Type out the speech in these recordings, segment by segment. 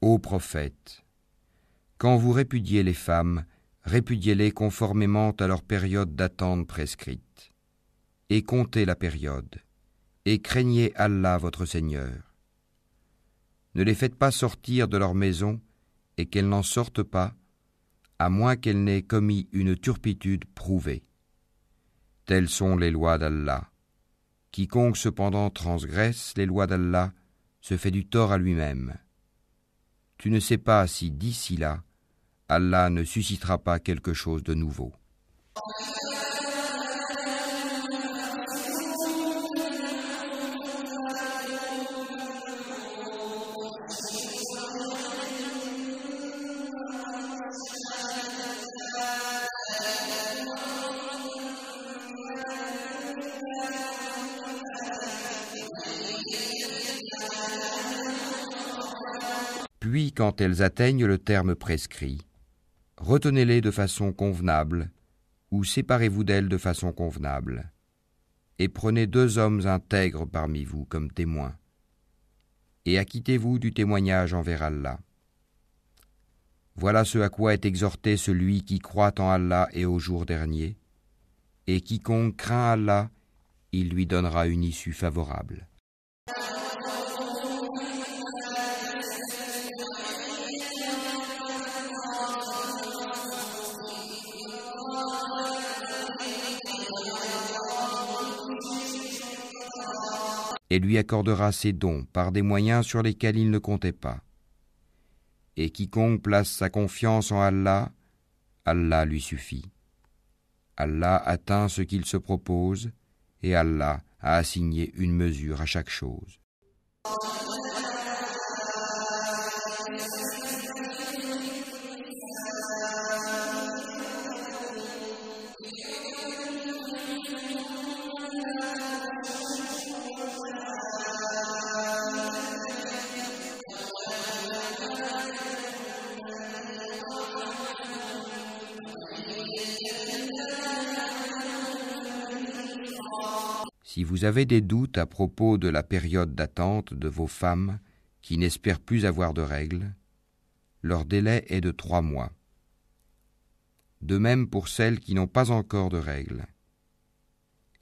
Ô prophète, quand vous répudiez les femmes, répudiez-les conformément à leur période d'attente prescrite, et comptez la période, et craignez Allah votre Seigneur. Ne les faites pas sortir de leur maison, et qu'elles n'en sortent pas, à moins qu'elles n'aient commis une turpitude prouvée. Telles sont les lois d'Allah. Quiconque cependant transgresse les lois d'Allah se fait du tort à lui-même. Tu ne sais pas si d'ici là, Allah ne suscitera pas quelque chose de nouveau. Puis, quand elles atteignent le terme prescrit, retenez-les de façon convenable, ou séparez-vous d'elles de façon convenable, et prenez deux hommes intègres parmi vous comme témoins, et acquittez-vous du témoignage envers Allah. Voilà ce à quoi est exhorté celui qui croit en Allah et au jour dernier, et quiconque craint Allah, il lui donnera une issue favorable. Et lui accordera ses dons par des moyens sur lesquels il ne comptait pas. Et quiconque place sa confiance en Allah, Allah lui suffit. Allah atteint ce qu'il se propose, et Allah a assigné une mesure à chaque chose. Si vous avez des doutes à propos de la période d'attente de vos femmes qui n'espèrent plus avoir de règles, leur délai est de trois mois. De même pour celles qui n'ont pas encore de règles.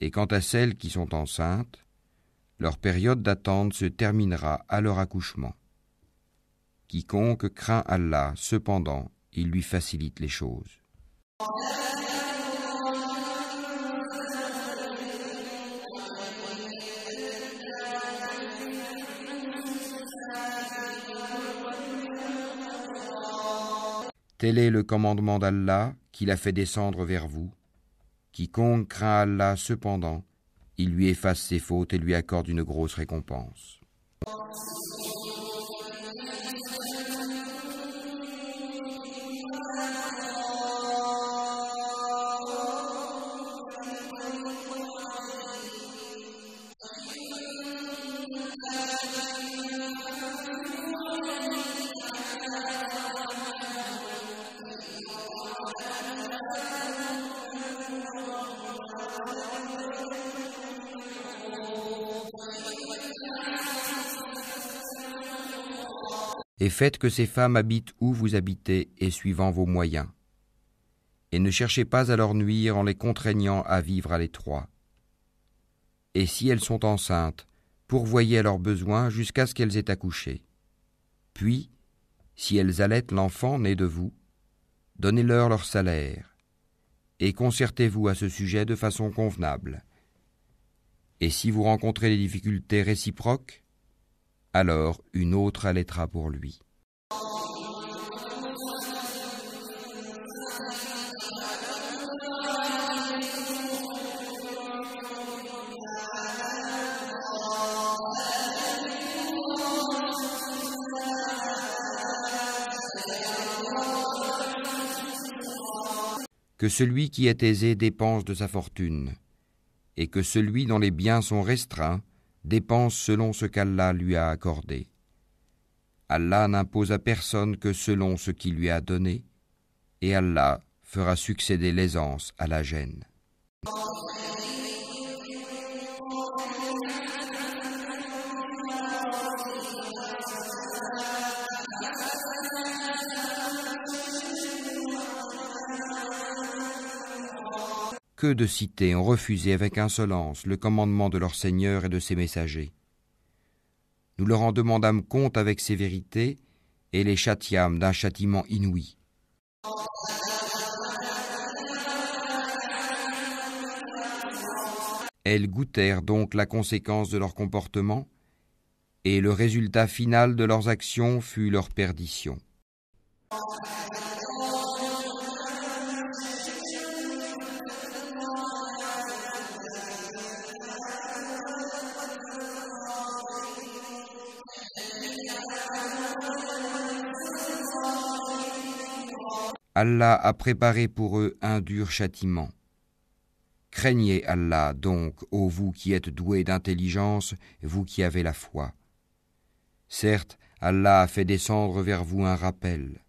Et quant à celles qui sont enceintes, leur période d'attente se terminera à leur accouchement. Quiconque craint Allah, cependant, il lui facilite les choses. Tel est le commandement d'Allah qu'il a fait descendre vers vous. Quiconque craint Allah cependant, il lui efface ses fautes et lui accorde une grosse récompense. Et faites que ces femmes habitent où vous habitez et suivant vos moyens. Et ne cherchez pas à leur nuire en les contraignant à vivre à l'étroit. Et si elles sont enceintes, pourvoyez à leurs besoins jusqu'à ce qu'elles aient accouché. Puis, si elles allaitent l'enfant né de vous, donnez-leur leur salaire, et concertez-vous à ce sujet de façon convenable. Et si vous rencontrez des difficultés réciproques, alors une autre allaitera pour lui. que celui qui est aisé dépense de sa fortune, et que celui dont les biens sont restreints dépense selon ce qu'Allah lui a accordé. Allah n'impose à personne que selon ce qu'il lui a donné, et Allah fera succéder l'aisance à la gêne. Que de cités ont refusé avec insolence le commandement de leur Seigneur et de ses messagers. Nous leur en demandâmes compte avec sévérité et les châtiâmes d'un châtiment inouï. Elles goûtèrent donc la conséquence de leur comportement, et le résultat final de leurs actions fut leur perdition. Allah a préparé pour eux un dur châtiment. Craignez Allah donc, ô vous qui êtes doués d'intelligence, vous qui avez la foi. Certes, Allah a fait descendre vers vous un rappel.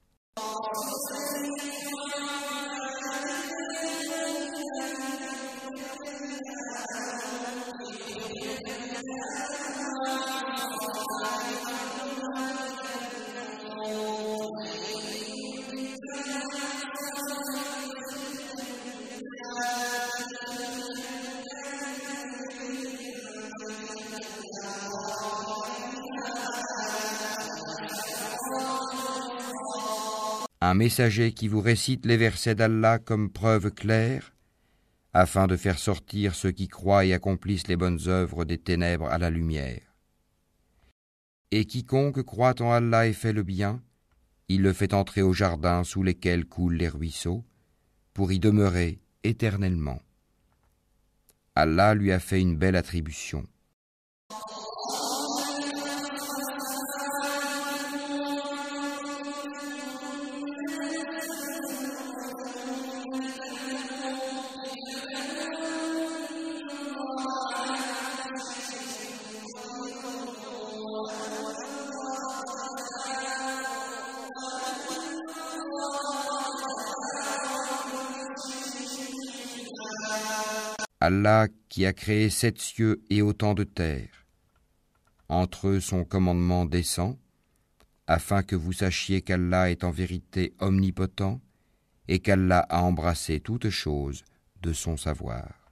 Un messager qui vous récite les versets d'Allah comme preuve claire, afin de faire sortir ceux qui croient et accomplissent les bonnes œuvres des ténèbres à la lumière. Et quiconque croit en Allah et fait le bien, il le fait entrer au jardin sous lesquels coulent les ruisseaux, pour y demeurer éternellement. Allah lui a fait une belle attribution. Allah qui a créé sept cieux et autant de terres. Entre eux son commandement descend, afin que vous sachiez qu'Allah est en vérité omnipotent et qu'Allah a embrassé toutes choses de son savoir.